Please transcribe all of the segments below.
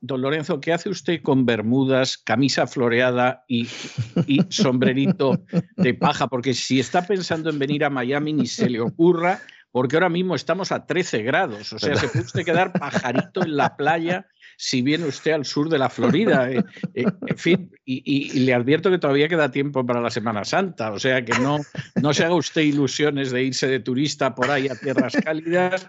don Lorenzo, ¿qué hace usted con bermudas, camisa floreada y, sombrerito de paja? Porque si está pensando en venir a Miami, ni se le ocurra, porque ahora mismo estamos a 13 grados. O sea, se puede usted quedar pajarito en la playa si viene usted al sur de la Florida. Eh, eh, en fin, y, y- y le advierto que todavía queda tiempo para la Semana Santa. O sea, que no, no se haga usted ilusiones de irse de turista por ahí a tierras cálidas.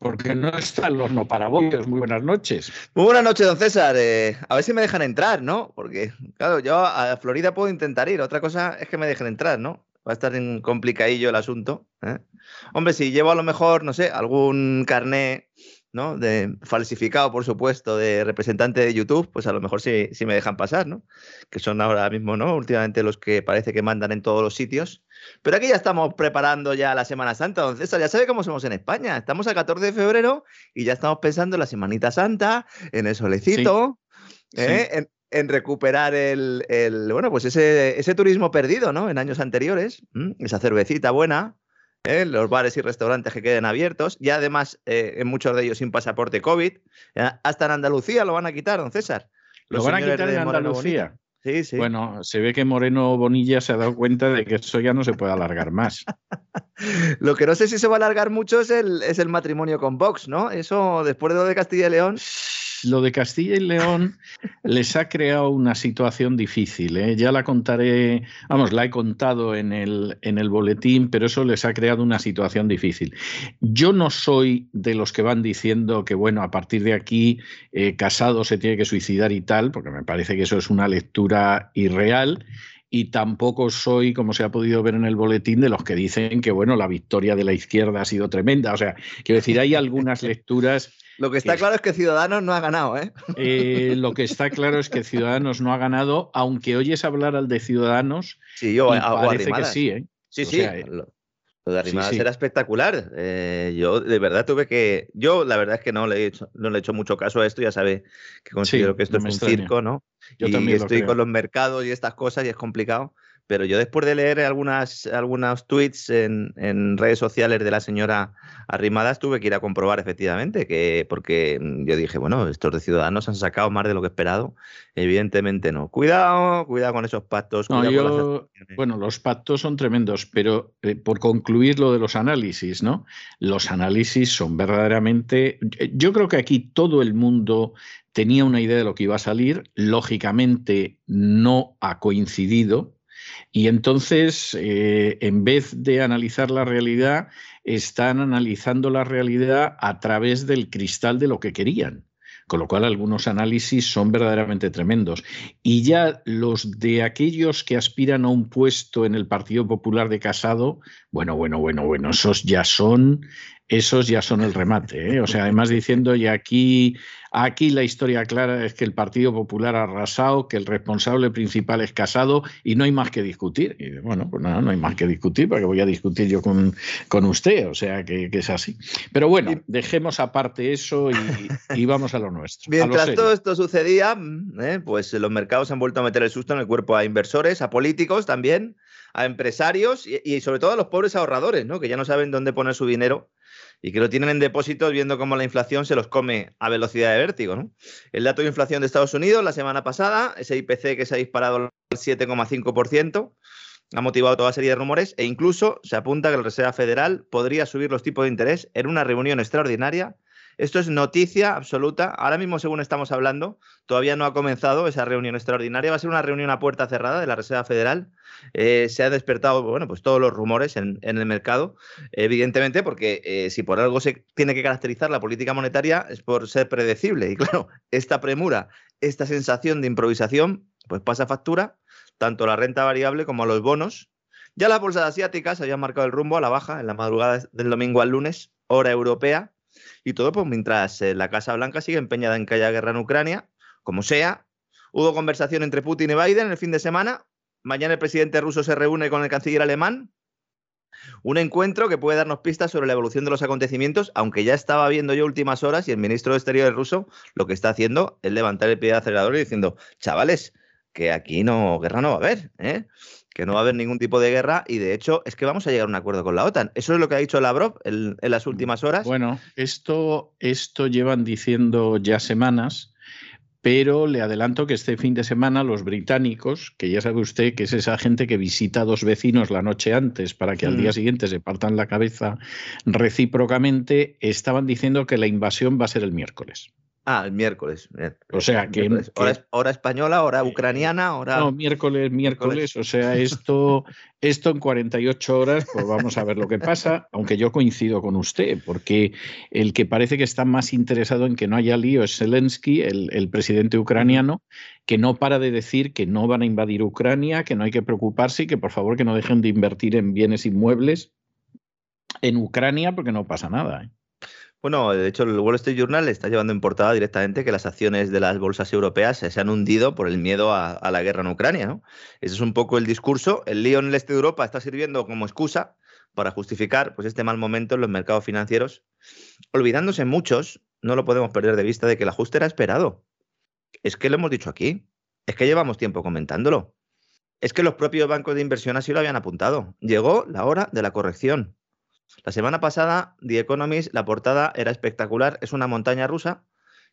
Porque no está el horno para bollos. Muy buenas noches. Muy buenas noches, don César. Eh, a ver si me dejan entrar, ¿no? Porque, claro, yo a Florida puedo intentar ir. Otra cosa es que me dejen entrar, ¿no? Va a estar complicadillo el asunto. ¿eh? Hombre, si llevo a lo mejor, no sé, algún carné, ¿no? De, falsificado, por supuesto, de representante de YouTube, pues a lo mejor sí, sí me dejan pasar, ¿no? Que son ahora mismo, ¿no? Últimamente los que parece que mandan en todos los sitios. Pero aquí ya estamos preparando ya la Semana Santa, don César. Ya sabe cómo somos en España. Estamos a 14 de febrero y ya estamos pensando en la Semanita Santa, en el solecito, ¿eh? Sí. en, en recuperar el, el, bueno, pues ese, ese turismo perdido, ¿no? En años anteriores, esa cervecita buena, ¿eh? los bares y restaurantes que queden abiertos, y además eh, en muchos de ellos sin pasaporte COVID. ¿eh? Hasta en Andalucía lo van a quitar, don César. ¿Lo Los van a quitar en Andalucía? Bonilla. Sí, sí. Bueno, se ve que Moreno Bonilla se ha dado cuenta de que eso ya no se puede alargar más. Lo que no sé si se va a alargar mucho es el, es el matrimonio con Vox, ¿no? Eso, después de lo de Castilla y León. Lo de Castilla y León les ha creado una situación difícil. ¿eh? Ya la contaré, vamos, la he contado en el, en el boletín, pero eso les ha creado una situación difícil. Yo no soy de los que van diciendo que, bueno, a partir de aquí eh, Casado se tiene que suicidar y tal, porque me parece que eso es una lectura irreal. Y tampoco soy, como se ha podido ver en el boletín, de los que dicen que, bueno, la victoria de la izquierda ha sido tremenda. O sea, quiero decir, hay algunas lecturas Lo que está Que- claro es que Ciudadanos no ha ganado, ¿eh? eh, lo que está claro es que Ciudadanos no ha ganado, aunque oyes hablar al de Ciudadanos Sí, yo parece que sí, ¿eh? Sí, O sí. sea, eh, lo, lo de Arrimadas sí. era espectacular. Eh, yo de verdad tuve que. Yo la verdad es que no le he hecho, no le he hecho mucho caso a esto. Ya sabe que considero que esto no es un extraña. circo, ¿no? Yo y también lo estoy creo. con los mercados y estas cosas y es complicado. Pero yo después de leer algunas, algunos tweets en, en redes sociales de la señora Arrimadas tuve que ir a comprobar efectivamente que porque mm, yo dije, bueno, estos de Ciudadanos han sacado más de lo que esperado. Evidentemente no. Cuidado, cuidado con esos pactos. No, cuidado con las yo, abstenciones. bueno, los pactos son tremendos, pero eh, por concluir lo de los análisis, ¿no? Los análisis son verdaderamente. eh, Yo creo que aquí todo el mundo tenía una idea de lo que iba a salir, lógicamente no ha coincidido. Y entonces, eh, en vez de analizar la realidad, están analizando la realidad a través del cristal de lo que querían. Con lo cual, algunos análisis son verdaderamente tremendos. Y ya los de aquellos que aspiran a un puesto en el Partido Popular de Casado, bueno, bueno, bueno, bueno, esos ya son, esos ya son el remate. ¿eh? O sea, además diciendo, y aquí, aquí la historia clara es que el Partido Popular ha arrasado, que el responsable principal es Casado y no hay más que discutir. Y bueno, pues nada, no hay más que discutir, porque voy a discutir yo con, con usted, o sea que, que es así. Pero bueno, dejemos aparte eso y, y vamos a lo nuestro. lo Mientras todo esto sucedía, mm, eh, pues los mercados han vuelto a meter el susto en el cuerpo a inversores, a políticos también, a empresarios y, y sobre todo a los pobres ahorradores, ¿no? que ya no saben dónde poner su dinero y que lo tienen en depósitos viendo cómo la inflación se los come a velocidad de vértigo. ¿no? El dato de inflación de Estados Unidos la semana pasada, ese IPC que se ha disparado al 7,5%, ha motivado toda serie de rumores e incluso se apunta que la Reserva Federal podría subir los tipos de interés en una reunión extraordinaria esto es noticia absoluta. Ahora mismo, según estamos hablando, todavía no ha comenzado esa reunión extraordinaria. Va a ser una reunión a puerta cerrada de la Reserva Federal. Eh, se han despertado, bueno, pues todos los rumores en, el mercado, evidentemente, porque eh, si por algo se tiene que caracterizar la política monetaria es por ser predecible. Y claro, esta premura, esta sensación de improvisación, pues pasa factura tanto a la renta variable como a los bonos. Ya las bolsas asiáticas habían marcado el rumbo a la baja en la madrugada del domingo al lunes, hora europea. Y todo pues mientras eh, la Casa Blanca sigue empeñada en que haya guerra en Ucrania, como sea. Hubo conversación entre Putin y Biden el fin de semana. Mañana el presidente ruso se reúne con el canciller alemán. Un encuentro que puede darnos pistas sobre la evolución de los acontecimientos, aunque ya estaba viendo yo últimas horas y el ministro de Exteriores ruso lo que está haciendo es levantar el pie de acelerador y diciendo, chavales, que aquí no, guerra no va a haber, ¿eh? que no va a haber ningún tipo de guerra y de hecho es que vamos a llegar a un acuerdo con la OTAN. Eso es lo que ha dicho Lavrov en, en las últimas horas. Bueno, esto, esto llevan diciendo ya semanas, pero le adelanto que este fin de semana los británicos, que ya sabe usted que es esa gente que visita a dos vecinos la noche antes para que al día mm. siguiente se partan la cabeza recíprocamente, estaban diciendo que la invasión va a ser el miércoles. Ah, el miércoles. O sea, que, hora, española, hora ucraniana, hora... No, miércoles, miércoles. O sea, esto, esto en 48 horas, pues vamos a ver lo que pasa, aunque yo coincido con usted, porque el que parece que está más interesado en que no haya lío es Zelensky, el, el presidente ucraniano, que no para de decir que no van a invadir Ucrania, que no hay que preocuparse y que por favor que no dejen de invertir en bienes inmuebles en Ucrania porque no pasa nada. ¿eh? Bueno, de hecho, el Wall Street Journal está llevando en portada directamente que las acciones de las bolsas europeas se han hundido por el miedo a, la guerra en Ucrania. ¿no? Ese es un poco el discurso. El lío en el este de Europa está sirviendo como excusa para justificar pues, este mal momento en los mercados financieros, olvidándose muchos, no lo podemos perder de vista, de que el ajuste era esperado. Es que lo hemos dicho aquí, es que llevamos tiempo comentándolo. Es que los propios bancos de inversión así lo habían apuntado. Llegó la hora de la corrección. La semana pasada, The Economist, la portada era espectacular, es una montaña rusa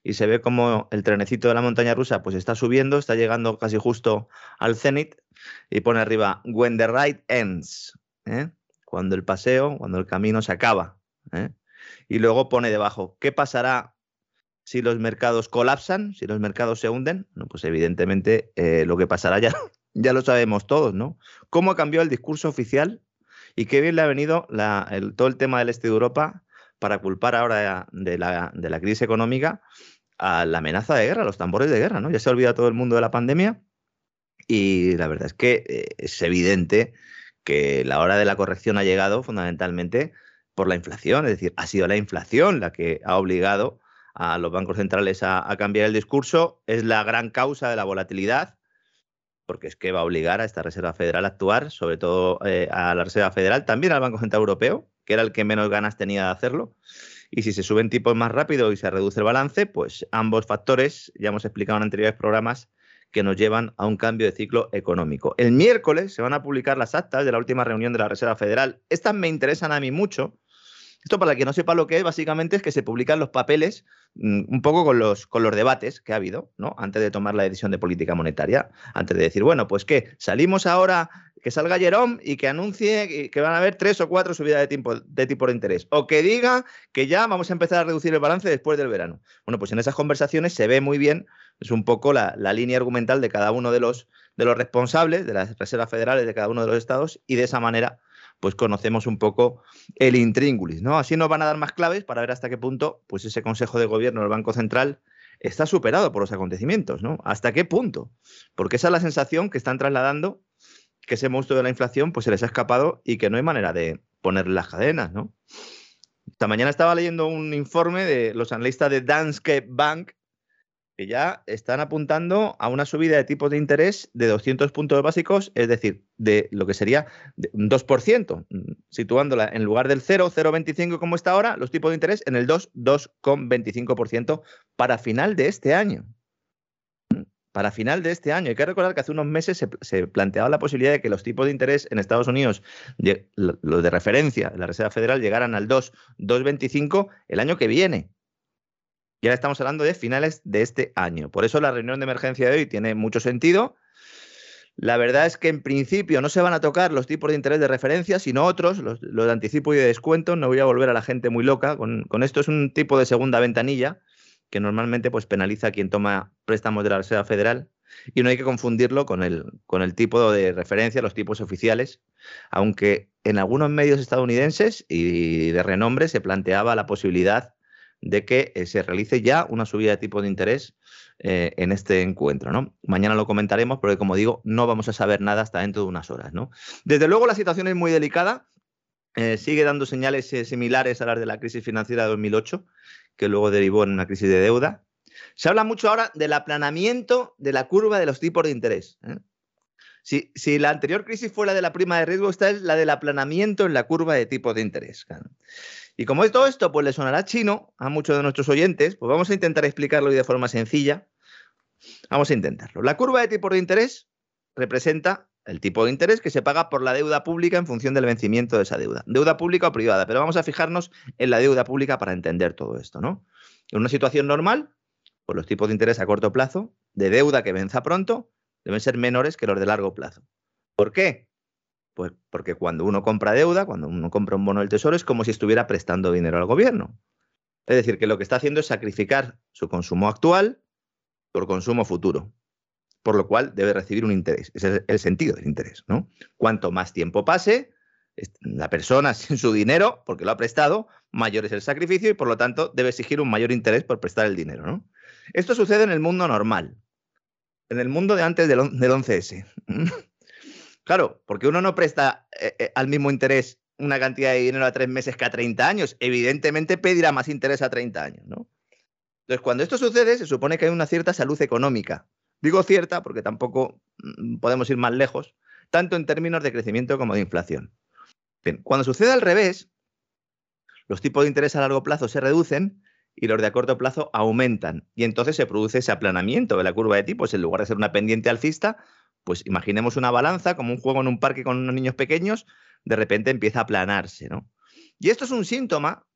y se ve como el trenecito de la montaña rusa pues está subiendo, está llegando casi justo al cenit y pone arriba When the ride ends, ¿eh? cuando el paseo, cuando el camino se acaba. ¿eh? Y luego pone debajo, ¿qué pasará si los mercados colapsan, si los mercados se hunden? Pues evidentemente eh, lo que pasará ya, ya lo sabemos todos, ¿no? ¿Cómo ha cambiado el discurso oficial y qué bien le ha venido todo el tema del este de Europa para culpar ahora de la, crisis económica a la amenaza de guerra, a los tambores de guerra, ¿no? Ya se olvida todo el mundo de la pandemia y la verdad es que eh, es evidente que la hora de la corrección ha llegado fundamentalmente por la inflación, es decir, ha sido la inflación la que ha obligado a los bancos centrales a cambiar el discurso, es la gran causa de la volatilidad porque es que va a obligar a esta Reserva Federal a actuar, sobre todo eh, a la Reserva Federal, también al Banco Central Europeo, que era el que menos ganas tenía de hacerlo. Y si se suben tipos más rápido y se reduce el balance, pues ambos factores, ya hemos explicado en anteriores programas, que nos llevan a un cambio de ciclo económico. El miércoles se van a publicar las actas de la última reunión de la Reserva Federal. Estas me interesan a mí mucho esto, para el que no sepa lo que es, básicamente es que se publican los papeles mm, un poco con los, con los debates que ha habido, ¿no? Antes de tomar la decisión de política monetaria, antes de decir, bueno, pues que salimos ahora, que salga Jerome y que anuncie que van a haber tres o cuatro subidas de tipo, de tipo de interés. O que diga que ya vamos a empezar a reducir el balance después del verano. Bueno, pues en esas conversaciones se ve muy bien, es un poco la, la línea argumental de cada uno de los, de los responsables de las reservas federales de cada uno de los estados y de esa manera pues conocemos un poco el intríngulis, ¿no? Así nos van a dar más claves para ver hasta qué punto, pues ese Consejo de Gobierno del Banco Central está superado por los acontecimientos, ¿no? ¿Hasta qué punto? Porque esa es la sensación que están trasladando que ese monstruo de la inflación pues se les ha escapado y que no hay manera de ponerle las cadenas, ¿no? Esta mañana estaba leyendo un informe de los analistas de Danske Bank que ya están apuntando a una subida de tipos de interés de 200 puntos básicos, es decir, de lo que sería un 2%, mm, situándola en lugar del 0, 0,25 como está ahora, los tipos de interés en el 2, 2,25% para final de este año. Mm, para final de este año. Hay que recordar que hace unos meses se, planteaba la posibilidad de que los tipos de interés en Estados Unidos, los de referencia la Reserva Federal, llegaran al 2, 2,25 el año que viene. Y ahora estamos hablando de finales de este año. Por eso la reunión de emergencia de hoy tiene mucho sentido. La verdad es que en principio no se van a tocar los tipos de interés de referencia, sino otros, los, de anticipo y de descuento. No voy a volver a la gente muy loca. Con, con esto es un tipo de segunda ventanilla que normalmente pues, penaliza a quien toma préstamos de la Reserva Federal y no hay que confundirlo con el, con el tipo de referencia, los tipos oficiales, aunque en algunos medios estadounidenses y de renombre se planteaba la posibilidad de que eh, se realice ya una subida de tipo de interés eh, en este encuentro. ¿no? Mañana lo comentaremos, pero como digo, no vamos a saber nada hasta dentro de unas horas. ¿no? Desde luego la situación es muy delicada, eh, sigue dando señales similares a las de la crisis financiera de 2008 que luego derivó en una crisis de deuda. Se habla mucho ahora del aplanamiento de la curva de los tipos de interés. ¿eh? Si, la anterior crisis fue la de la prima de riesgo, esta es la del aplanamiento en la curva de tipos de interés. Y como todo esto, pues le sonará chino a muchos de nuestros oyentes, pues vamos a intentar explicarlo de forma sencilla. Vamos a intentarlo. La curva de tipos de interés representa el tipo de interés que se paga por la deuda pública en función del vencimiento de esa deuda. Deuda pública o privada, pero vamos a fijarnos en la deuda pública para entender todo esto, ¿no? En una situación normal, pues los tipos de interés a corto plazo de deuda que venza pronto deben ser menores que los de largo plazo. ¿Por qué? Pues porque cuando uno compra deuda, cuando uno compra un bono del tesoro, es como si estuviera prestando dinero al gobierno. Es decir, que lo que está haciendo es sacrificar su consumo actual por consumo futuro por lo cual debe recibir un interés. Ese es el sentido del interés, ¿no? Cuanto más tiempo pase, la persona sin su dinero, porque lo ha prestado, mayor es el sacrificio y por lo tanto debe exigir un mayor interés por prestar el dinero, ¿no? Esto sucede en el mundo normal, en el mundo de antes del, 11S. claro, porque uno no presta eh, eh, al mismo interés una cantidad de dinero a tres meses que a 30 años. Evidentemente pedirá más interés a 30 años, ¿no? Entonces, cuando esto sucede, se supone que hay una cierta salud económica Digo cierta porque tampoco mm, podemos ir más lejos, tanto en términos de crecimiento como de inflación. Bien, cuando sucede al revés, los tipos de interés a largo plazo se reducen y los de a corto plazo aumentan. Y entonces se produce ese aplanamiento de la curva de tipos. En lugar de ser una pendiente alcista, pues imaginemos una balanza, como un juego en un parque con unos niños pequeños, de repente empieza a aplanarse. ¿no? Y esto es un síntoma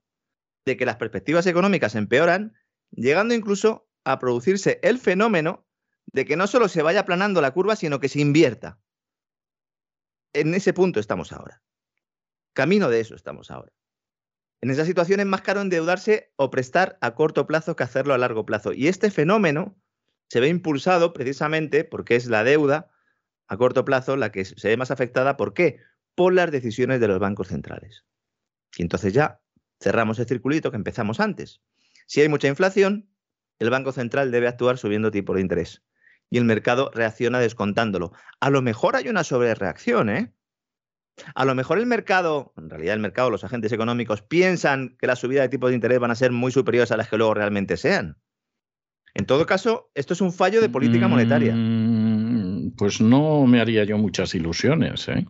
de que las perspectivas económicas empeoran, llegando incluso a producirse el fenómeno de que no solo se vaya aplanando la curva, sino que se invierta. En ese punto estamos ahora. Camino de eso estamos ahora. En esa situación es más caro endeudarse o prestar a corto plazo que hacerlo a largo plazo. Y este fenómeno se ve impulsado precisamente porque es la deuda a corto plazo la que se ve más afectada. ¿Por qué? Por las decisiones de los bancos centrales. Y entonces ya cerramos el circulito que empezamos antes. Si hay mucha inflación, el Banco Central debe actuar subiendo tipo de interés y el mercado reacciona descontándolo. A lo mejor hay una sobrereacción, ¿eh? A lo mejor el mercado, en realidad el mercado, los agentes económicos, piensan que la subida de tipos de interés van a ser muy superiores a las que luego realmente sean. En todo caso, esto es un fallo de política monetaria. Mm, pues no me haría yo muchas ilusiones. ¿eh?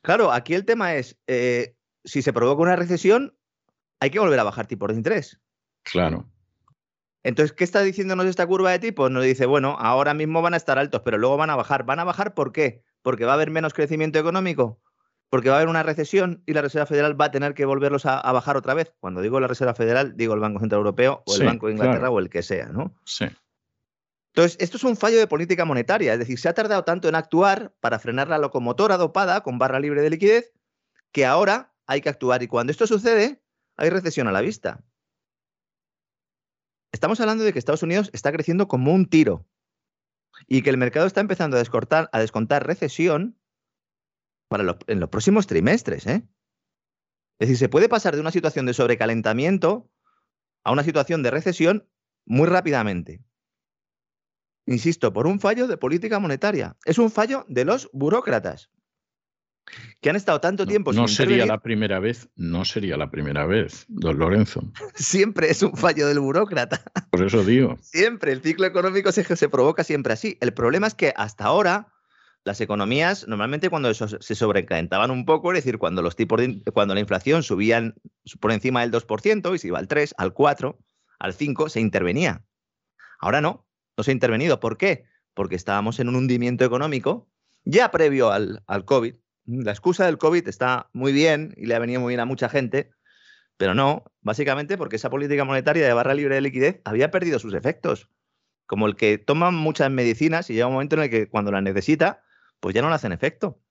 Claro, aquí el tema es, eh, si se provoca una recesión, hay que volver a bajar tipos de interés. Claro. Entonces, ¿qué está diciéndonos esta curva de tipos? Nos dice, bueno, ahora mismo van a estar altos, pero luego van a bajar. ¿Van a bajar por qué? ¿Porque va a haber menos crecimiento económico? ¿Porque va a haber una recesión y la Reserva Federal va a tener que volverlos a, bajar otra vez? Cuando digo la Reserva Federal, digo el Banco Central Europeo o el Banco de Inglaterra o el que sea, ¿no? Sí. Entonces, esto es un fallo de política monetaria, es decir, se ha tardado tanto en actuar para frenar la locomotora dopada con barra libre de liquidez que ahora hay que actuar y cuando esto sucede, hay recesión a la vista. Estamos hablando de que Estados Unidos está creciendo como un tiro y que el mercado está empezando a, descortar, a descontar recesión para en los próximos trimestres. ¿eh? Es decir, se puede pasar de una situación de sobrecalentamiento a una situación de recesión muy rápidamente. Insisto, por un fallo de política monetaria. Es un fallo de los burócratas que han estado tanto tiempo no, no sería la primera vez, no sería la primera vez, don Lorenzo. siempre es un fallo del burócrata. Por eso digo. Siempre, el ciclo económico se, se provoca siempre así. El problema es que hasta ahora las economías, normalmente cuando se sobrecalentaban un poco, es decir, cuando los tipos cuando la inflación subían por encima del 2% y se iba al 3, al 4, al 5, se intervenía. Ahora no, no se ha intervenido. ¿Por qué? porque estábamos en un hundimiento económico ya previo al, COVID. La excusa del COVID está muy bien y le ha venido muy bien a mucha gente, pero no, básicamente porque esa política monetaria de barra libre de liquidez había perdido sus efectos. Como el que toma muchas medicinas y llega un momento en el que cuando las necesita, pues ya no le hacen efecto.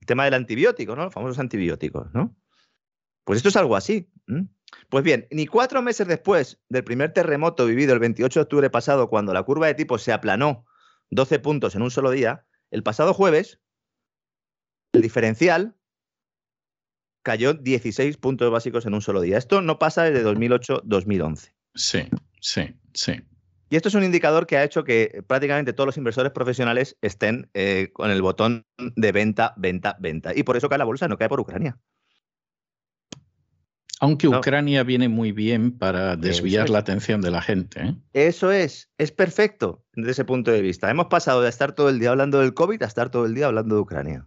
El tema del antibiótico, ¿no? Los famosos antibióticos, ¿no? Pues esto es algo así. Pues bien, ni cuatro meses después del primer terremoto vivido el 28 de octubre pasado, cuando la curva de tipos se aplanó 12 puntos en un solo día, el pasado jueves, el diferencial cayó 16 puntos básicos en un solo día. Esto no pasa desde 2008-2011. Sí, sí, sí. Y esto es un indicador que ha hecho que prácticamente todos los inversores profesionales estén eh, con el botón de venta, venta, venta. Y por eso cae la bolsa, no cae por Ucrania. Aunque Ucrania viene muy bien para desviar la atención de la gente. ¿eh? Eso es, es perfecto desde ese punto de vista. Hemos pasado de estar todo el día hablando del COVID a estar todo el día hablando de Ucrania.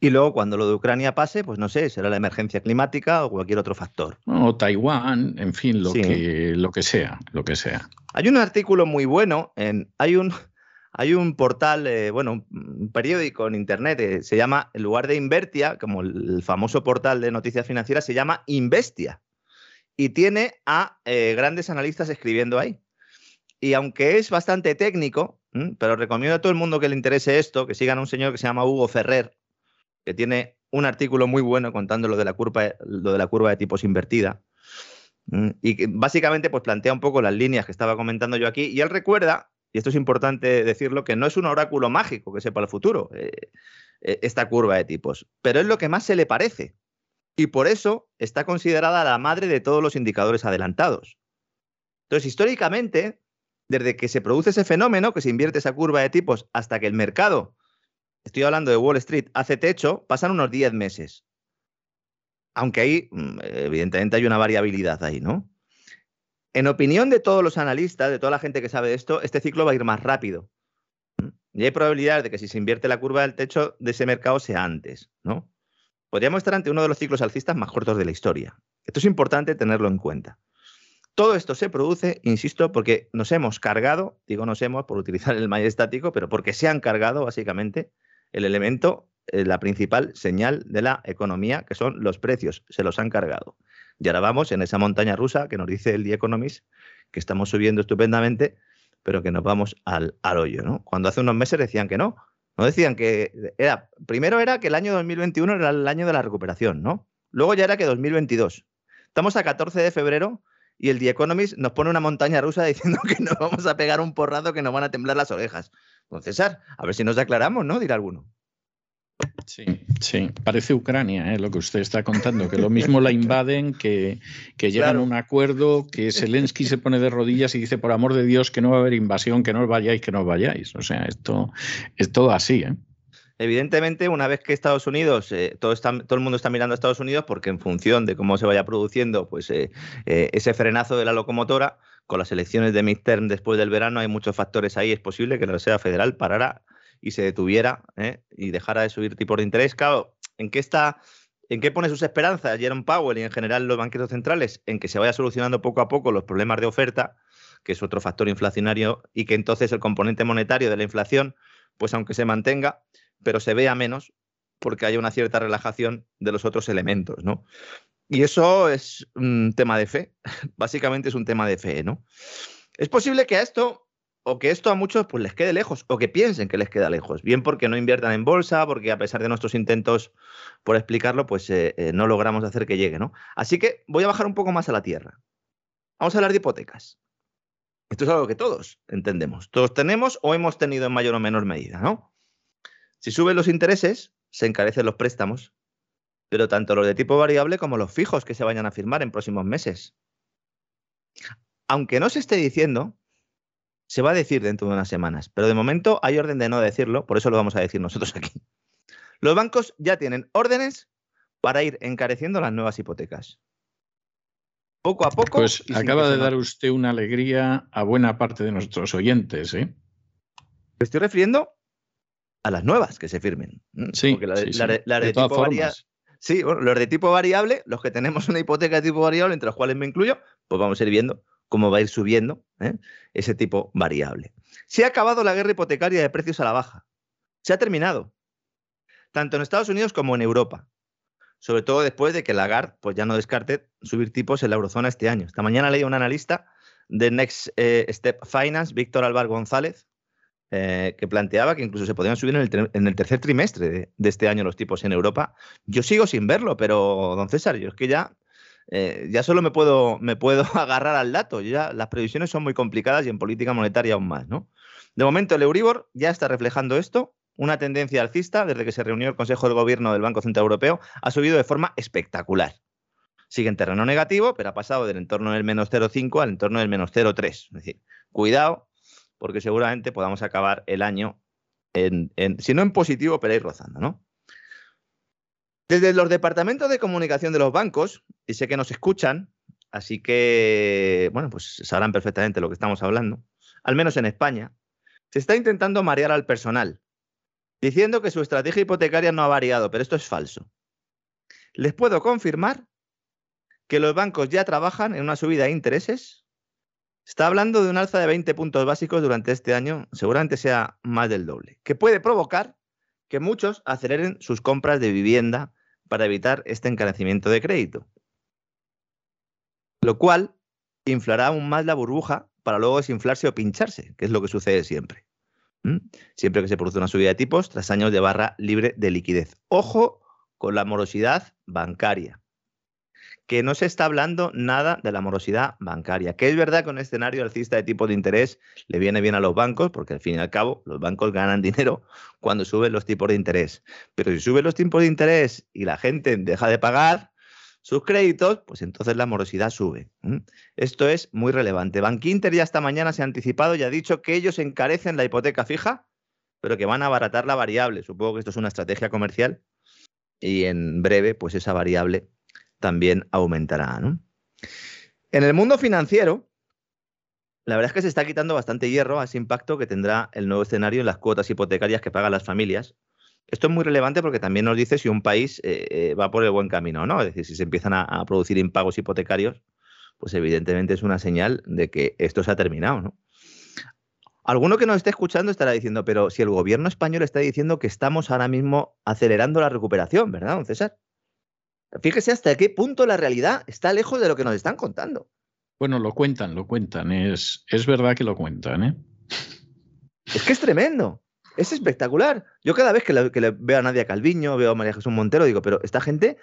Y luego, cuando lo de Ucrania pase, pues no sé, será la emergencia climática o cualquier otro factor. O Taiwán, en fin, lo, que, lo que sea, lo que sea. Hay un artículo muy bueno, en, hay, un, hay un portal, eh, bueno, un periódico en internet, eh, se llama, en lugar de Invertia, como el, famoso portal de noticias financieras, se llama Investia. Y tiene a eh, grandes analistas escribiendo ahí. Y aunque es bastante técnico, pero recomiendo a todo el mundo que le interese esto, que sigan a un señor que se llama Hugo Ferrer, que tiene un artículo muy bueno contando lo de la curva, lo de, la curva de tipos invertida. Y que básicamente pues, plantea un poco las líneas que estaba comentando yo aquí. Y él recuerda, y esto es importante decirlo, que no es un oráculo mágico que sepa el futuro, eh, eh, esta curva de tipos, pero es lo que más se le parece. Y por eso está considerada la madre de todos los indicadores adelantados. Entonces, históricamente, desde que se produce ese fenómeno, que se invierte esa curva de tipos, hasta que el mercado estoy hablando de Wall Street, hace techo, pasan unos 10 meses. Aunque ahí, mm, evidentemente, hay una variabilidad ahí, ¿no? En opinión de todos los analistas, de toda la gente que sabe de esto, este ciclo va a ir más rápido. Y hay probabilidad de que si se invierte la curva del techo de ese mercado sea antes, ¿no? Podríamos estar ante uno de los ciclos alcistas más cortos de la historia. Esto es importante tenerlo en cuenta. Todo esto se produce, insisto, porque nos hemos cargado, digo nos hemos por utilizar el estático, pero porque se han cargado básicamente el elemento, eh, la principal señal de la economía, que son los precios. Se los han cargado. Y ahora vamos en esa montaña rusa que nos dice el The Economist, que estamos subiendo estupendamente, pero que nos vamos al, al hoyo. ¿no? Cuando hace unos meses decían que no. No decían que era, primero era que el año 2021 era el año de la recuperación, ¿no? Luego ya era que 2022. Estamos a 14 de febrero y el The Economist nos pone una montaña rusa diciendo que nos vamos a pegar un porrazo que nos van a temblar las orejas. Don César, a ver si nos aclaramos, ¿no? Dirá alguno. Sí, sí, parece Ucrania, ¿eh? lo que usted está contando, que lo mismo la invaden, que, que llegan a un acuerdo, que Zelensky se pone de rodillas y dice, por amor de Dios, que no va a haber invasión, que no os vayáis, que no os vayáis. O sea, esto es todo así. ¿eh? Evidentemente, una vez que Estados Unidos, eh, todo, está, todo, el mundo está mirando a Estados Unidos porque en función de cómo se vaya produciendo pues, eh, eh, ese frenazo de la locomotora, con las elecciones de midterm después del verano hay muchos factores ahí, es posible que la Reserva Federal parara y se detuviera y dejara de subir tipos de interés. Claro, ¿en qué está? ¿En qué pone sus esperanzas Jerome Powell y en general los banqueros centrales? En que se vaya solucionando poco a poco los problemas de oferta, que es otro factor inflacionario, y que entonces el componente monetario de la inflación, pues aunque se mantenga, pero se vea menos porque hay una cierta relajación de los otros elementos, ¿no? Y eso es un tema de fe, básicamente es un tema de fe, ¿no? Es posible que a esto, o que esto a muchos pues les quede lejos, o que piensen que les queda lejos, bien porque no inviertan en bolsa, porque a pesar de nuestros intentos por explicarlo, pues eh, eh, no logramos hacer que llegue, ¿no? Así que voy a bajar un poco más a la tierra. Vamos a hablar de hipotecas. Esto es algo que todos entendemos, todos tenemos o hemos tenido en mayor o menor medida, ¿no? Si suben los intereses, se encarecen los préstamos, pero tanto los de tipo variable como los fijos que se vayan a firmar en próximos meses. Aunque no se esté diciendo, se va a decir dentro de unas semanas, pero de momento hay orden de no decirlo, por eso lo vamos a decir nosotros aquí. Los bancos ya tienen órdenes para ir encareciendo las nuevas hipotecas. Poco a poco. Pues acaba de dar usted una alegría a buena parte de nuestros oyentes. ¿eh? Me estoy refiriendo a las nuevas que se firmen. Sí, la, de, tipo variable. Sí, bueno, los de tipo variable, los que tenemos una hipoteca de tipo variable, entre los cuales me incluyo, pues vamos a ir viendo cómo va a ir subiendo ¿eh? ese tipo variable. Se ha acabado la guerra hipotecaria de precios a la baja. Se ha terminado. Tanto en Estados Unidos como en Europa. Sobre todo después de que Lagarde pues ya no descarte subir tipos en la eurozona este año. Esta mañana leí un analista de Next eh, Step Finance, Víctor Álvaro González, eh, que planteaba que incluso se podían subir en el, tercer trimestre de, este año los tipos en Europa. Yo sigo sin verlo, pero, don César, yo es que ya, eh, ya solo me puedo, me puedo agarrar al dato. Ya las previsiones son muy complicadas y en política monetaria aún más. ¿no? De momento, el Euribor ya está reflejando esto. Una tendencia alcista, desde que se reunió el Consejo de Gobierno del Banco Central Europeo, ha subido de forma espectacular. Sigue en terreno negativo, pero ha pasado del entorno del menos 0,5 al entorno del menos 0,3. Es decir, cuidado, porque seguramente podamos acabar el año, en, si no en positivo, pero ir rozando, ¿no? Desde los departamentos de comunicación de los bancos, y sé que nos escuchan, así que, bueno, pues sabrán perfectamente lo que estamos hablando, al menos en España, se está intentando marear al personal, diciendo que su estrategia hipotecaria no ha variado, pero esto es falso. Les puedo confirmar que los bancos ya trabajan en una subida de intereses Está hablando de un alza de 20 puntos básicos durante este año, seguramente sea más del doble, que puede provocar que muchos aceleren sus compras de vivienda para evitar este encarecimiento de crédito. Lo cual inflará aún más la burbuja para luego desinflarse o pincharse, que es lo que sucede siempre. Siempre que se produce una subida de tipos tras años de barra libre de liquidez. Ojo con la morosidad bancaria que no se está hablando nada de la morosidad bancaria, que es verdad que un escenario alcista de tipo de interés le viene bien a los bancos, porque al fin y al cabo los bancos ganan dinero cuando suben los tipos de interés. Pero si suben los tipos de interés y la gente deja de pagar sus créditos, pues entonces la morosidad sube. Esto es muy relevante. Bankinter ya esta mañana se ha anticipado y ha dicho que ellos encarecen la hipoteca fija, pero que van a abaratar la variable. Supongo que esto es una estrategia comercial y en breve, pues esa variable también aumentará. En el mundo financiero, la verdad es que se está quitando bastante hierro a ese impacto que tendrá el nuevo escenario en las cuotas hipotecarias que pagan las familias. Esto es muy relevante porque también nos dice si un país eh, eh, va por el buen camino, ¿no? Es decir, si se empiezan a, producir impagos hipotecarios, pues evidentemente es una señal de que esto se ha terminado, ¿no? Alguno que nos esté escuchando estará diciendo, pero si el gobierno español está diciendo que estamos ahora mismo acelerando la recuperación, ¿verdad, don César? Fíjese hasta qué punto la realidad está lejos de lo que nos están contando. Bueno, lo cuentan, lo cuentan. Es, es verdad que lo cuentan, ¿eh? Es que es tremendo. Es espectacular. Yo cada vez que le, veo a Nadia Calviño, veo a María Jesús Montero, digo, pero esta gente,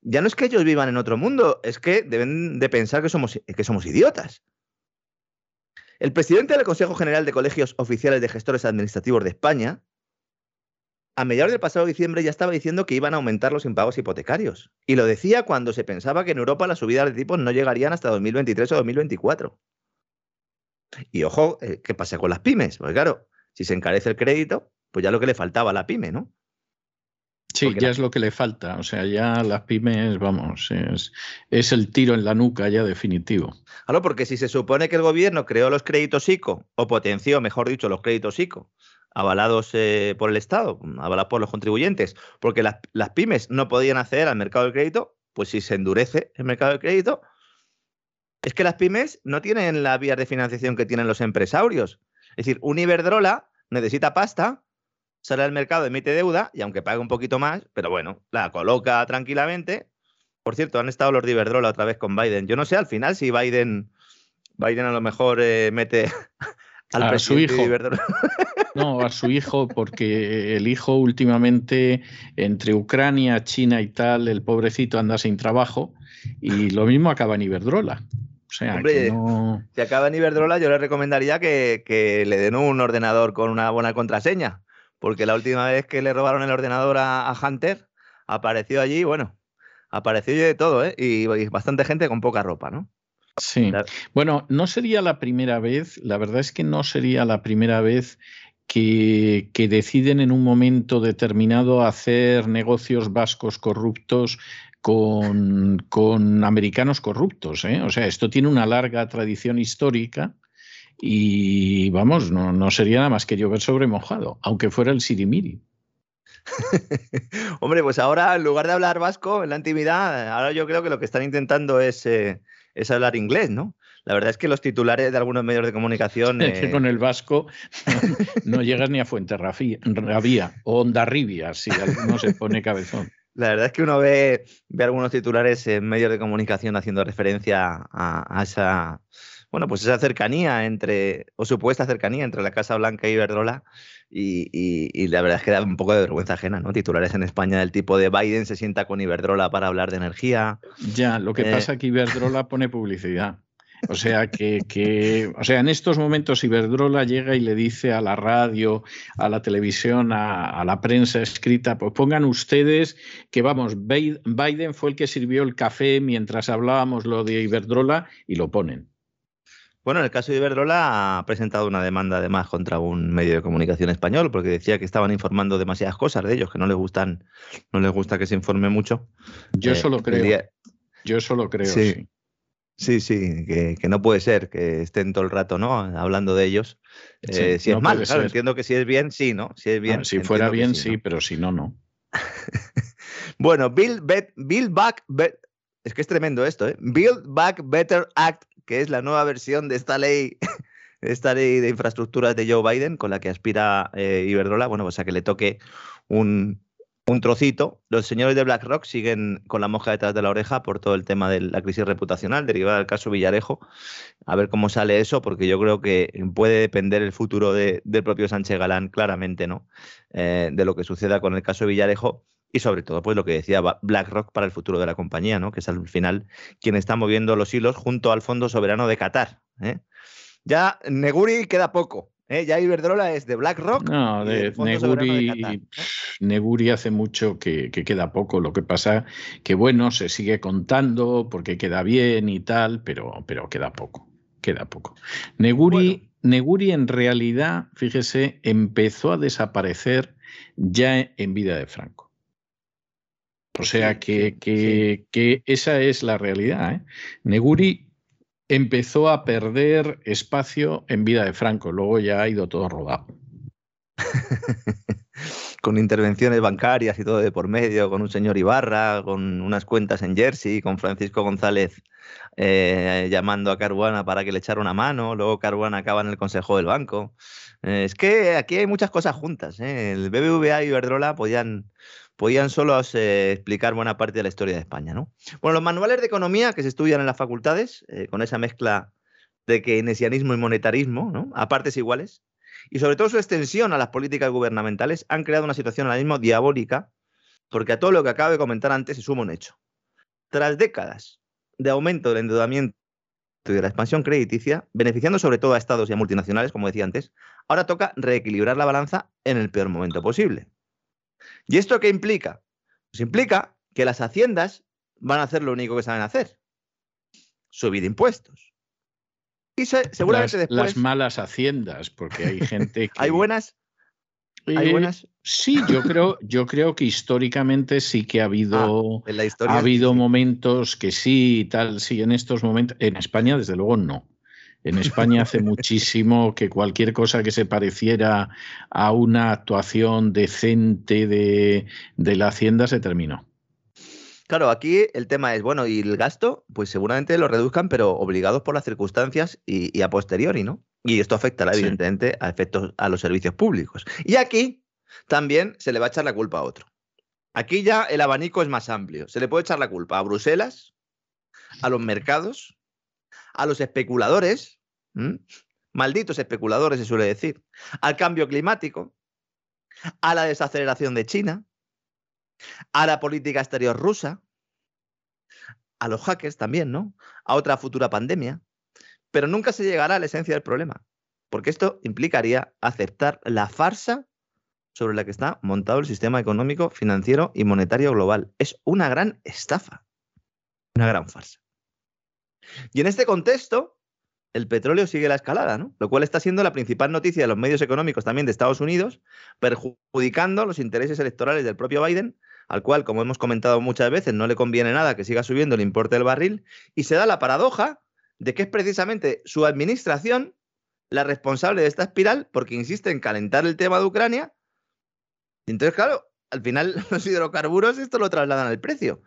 ya no es que ellos vivan en otro mundo, es que deben de pensar que somos, que somos idiotas. El presidente del Consejo General de Colegios Oficiales de Gestores Administrativos de España, a mediados del pasado diciembre ya estaba diciendo que iban a aumentar los impagos hipotecarios. Y lo decía cuando se pensaba que en Europa las subidas de tipos no llegarían hasta 2023 o 2024. Y ojo, eh, ¿qué pasa con las pymes? Porque claro, si se encarece el crédito, pues ya lo que le faltaba a la pyme, ¿no? Sí, ya es lo que le falta. O sea, ya las pymes, vamos, es, es, el tiro en la nuca ya definitivo. Claro, porque si se supone que el gobierno creó los créditos ICO, o potenció, mejor dicho, los créditos ICO, avalados eh, por el Estado, avalados por los contribuyentes, porque las, pymes no podían acceder al mercado del crédito, pues si se endurece el mercado del crédito, es que las pymes no tienen la vía de financiación que tienen los empresarios. Es decir, un Iberdrola necesita pasta, sale al mercado, emite deuda, y aunque pague un poquito más, pero bueno, la coloca tranquilamente. Por cierto, han estado los de Iberdrola otra vez con Biden. Yo no sé al final si Biden, Biden a lo mejor eh, mete al a su hijo. No, a su hijo, porque el hijo últimamente entre Ucrania, China y tal, el pobrecito anda sin trabajo y lo mismo acaba en Iberdrola. O sea, Hombre, si acaba en Iberdrola, yo le recomendaría que, le den un ordenador con una buena contraseña, porque la última vez que le robaron el ordenador a, Hunter, apareció allí, bueno, apareció de todo, ¿eh? y bastante gente con poca ropa, ¿no? Sí. Bueno, no sería la primera vez, la verdad es que no sería la primera vez que, deciden en un momento determinado hacer negocios vascos corruptos con, americanos corruptos. ¿eh? O sea, esto tiene una larga tradición histórica y vamos, no, no sería nada más que llover sobre mojado, aunque fuera el sirimiri. Hombre, pues ahora en lugar de hablar vasco en la intimidad, ahora yo creo que lo que están intentando es... Eh, es hablar inglés, ¿no? La verdad es que los titulares de algunos medios de comunicación. Eh... Con el vasco no, llegas ni a Fuenterrabía o Ondarribia, si alguno se pone cabezón. La verdad es que uno ve, ve algunos titulares en medios de comunicación haciendo referencia a, esa bueno, pues esa cercanía entre, o supuesta cercanía entre la Casa Blanca y Iberdrola, y, y, la verdad es que da un poco de vergüenza ajena, ¿no? Titulares en España del tipo de Biden se sienta con Iberdrola para hablar de energía. Ya, lo que eh, pasa es que Iberdrola pone publicidad. O sea que, o sea, en estos momentos Iberdrola llega y le dice a la radio, a la televisión, a, la prensa escrita, pues pongan ustedes que vamos, Biden fue el que sirvió el café mientras hablábamos lo de Iberdrola y lo ponen. Bueno, en el caso de Iberdrola ha presentado una demanda además contra un medio de comunicación español porque decía que estaban informando demasiadas cosas de ellos, que no les gustan, no les gusta que se informe mucho. Yo eh, solo creo. Yo solo creo, sí. Sí, sí, que, no puede ser que estén todo el rato, ¿no? Hablando de ellos. Eh, si es mal, claro, entiendo que si es bien, sí, ¿no? Si es bien. si fuera bien, sí, pero si no, no. bueno, Build, Build Back, es que es tremendo esto, ¿eh? Build Back Better Act, que es la nueva versión de esta ley, esta ley de infraestructuras de Joe Biden, con la que aspira eh, Iberdrola, bueno, pues a que le toque un, un trocito. Los señores de BlackRock siguen con la moja detrás de la oreja por todo el tema de la crisis reputacional derivada del caso Villarejo. A ver cómo sale eso, porque yo creo que puede depender el futuro del propio Sánchez Galán, claramente, ¿no? Eh, de lo que suceda con el caso Villarejo y sobre todo, pues lo que decía BlackRock para el futuro de la compañía, ¿no? Que es al final quien está moviendo los hilos junto al Fondo Soberano de Qatar. ¿eh? Ya Neguri queda poco. ¿Eh? Ya Iberdrola es de BlackRock. No, de, Neguri, hace mucho que, queda poco. Lo que pasa que, bueno, se sigue contando porque queda bien y tal, pero, pero queda poco. Queda poco. Neguri, Neguri en realidad, fíjese, empezó a desaparecer ya en vida de Franco. O sea que, que, que esa es la realidad. ¿eh? Neguri empezó a perder espacio en vida de Franco, luego ya ha ido todo rodado. con intervenciones bancarias y todo de por medio, con un señor Ibarra, con unas cuentas en Jersey, con Francisco González eh, llamando a Caruana para que le echara una mano, luego Caruana acaba en el Consejo del Banco. Eh, es que aquí hay muchas cosas juntas. ¿eh? El BBVA y Iberdrola podían podían solo eh, explicar buena parte de la historia de España. ¿no? Bueno, los manuales de economía que se estudian en las facultades, eh, con esa mezcla de keynesianismo y monetarismo, ¿no? a partes iguales, y sobre todo su extensión a las políticas gubernamentales, han creado una situación ahora mismo diabólica, porque a todo lo que acabo de comentar antes se suma un hecho. Tras décadas de aumento del endeudamiento y de la expansión crediticia, beneficiando sobre todo a estados y a multinacionales, como decía antes, ahora toca reequilibrar la balanza en el peor momento posible. ¿Y esto qué implica? Pues implica que las haciendas van a hacer lo único que saben hacer, subir impuestos. Y seguramente las, después... Las malas haciendas, porque hay gente que... ¿Hay buenas? ¿Hay eh, buenas? Sí, yo creo, yo creo que históricamente sí que ha habido, ah, ha habido momentos que sí y tal, sí, en estos momentos, en España desde luego no. En España hace muchísimo que cualquier cosa que se pareciera a una actuación decente de, la Hacienda se terminó. Claro, aquí el tema es, bueno, y el gasto, pues seguramente lo reduzcan, pero obligados por las circunstancias y, a posteriori, ¿no? Y esto afectará, evidentemente, a efectos a los servicios públicos. Y aquí también se le va a echar la culpa a otro. Aquí ya el abanico es más amplio. Se le puede echar la culpa a Bruselas, a los mercados, a los especuladores, Malditos especuladores, se suele decir. Al cambio climático, a la desaceleración de China, a la política exterior rusa, a los hackers también, ¿no? A otra futura pandemia. Pero nunca se llegará a la esencia del problema, porque esto implicaría aceptar la farsa sobre la que está montado el sistema económico, financiero y monetario global. Es una gran estafa, una gran farsa. Y en este contexto, el petróleo sigue la escalada, ¿no? Lo cual está siendo la principal noticia de los medios económicos también de Estados Unidos, perjudicando los intereses electorales del propio Biden, al cual, como hemos comentado muchas veces, no le conviene nada que siga subiendo el importe del barril, y se da la paradoja de que es precisamente su administración la responsable de esta espiral porque insiste en calentar el tema de Ucrania. Entonces, claro, al final los hidrocarburos esto lo trasladan al precio.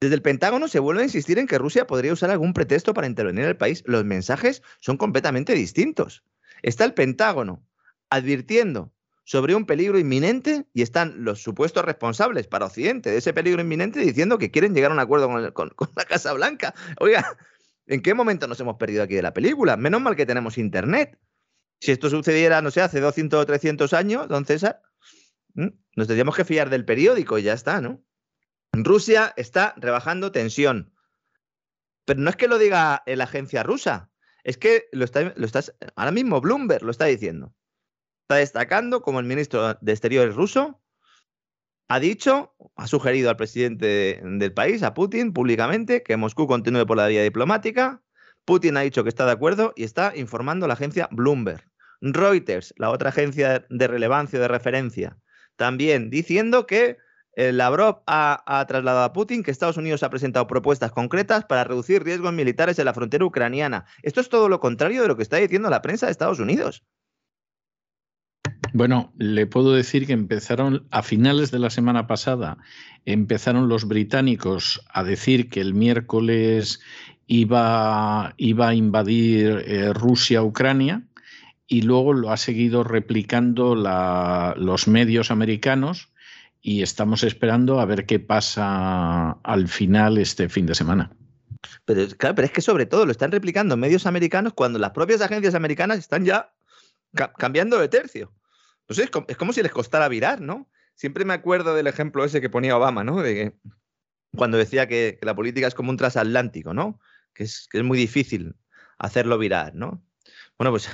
Desde el Pentágono se vuelve a insistir en que Rusia podría usar algún pretexto para intervenir en el país. Los mensajes son completamente distintos. Está el Pentágono advirtiendo sobre un peligro inminente y están los supuestos responsables para Occidente de ese peligro inminente diciendo que quieren llegar a un acuerdo con, la Casa Blanca. Oiga, ¿en qué momento nos hemos perdido aquí de la película? Menos mal que tenemos Internet. Si esto sucediera, no sé, hace 200 o 300 años, don César, nos tendríamos que fiar del periódico y ya está, ¿no? Rusia está rebajando tensión. Pero no es que lo diga la agencia rusa, es que lo está, lo ahora mismo Bloomberg lo está diciendo. Está destacando como el ministro de Exteriores ruso ha dicho, ha sugerido al presidente del país, a Putin, públicamente, que Moscú continúe por la vía diplomática. Putin ha dicho que está de acuerdo y está informando a la agencia Bloomberg. Reuters, la otra agencia de relevancia, de referencia, también diciendo que Lavrov ha, trasladado a Putin que Estados Unidos ha presentado propuestas concretas para reducir riesgos militares en la frontera ucraniana. Esto es todo lo contrario de lo que está diciendo la prensa de Estados Unidos. Bueno, le puedo decir que empezaron a finales de la semana pasada, empezaron los británicos a decir que el miércoles iba, iba a invadir eh, Rusia-Ucrania y luego lo ha seguido replicando los medios americanos y estamos esperando a ver qué pasa al final este fin de semana. Pero, claro, pero es que sobre todo lo están replicando medios americanos cuando las propias agencias americanas están ya cambiando de tercio. No sé, es como, si les costara virar, ¿no? Siempre me acuerdo del ejemplo ese que ponía Obama, ¿no? De cuando decía que, la política es como un transatlántico, ¿no? Que es, que es muy difícil hacerlo virar, ¿no? Bueno, pues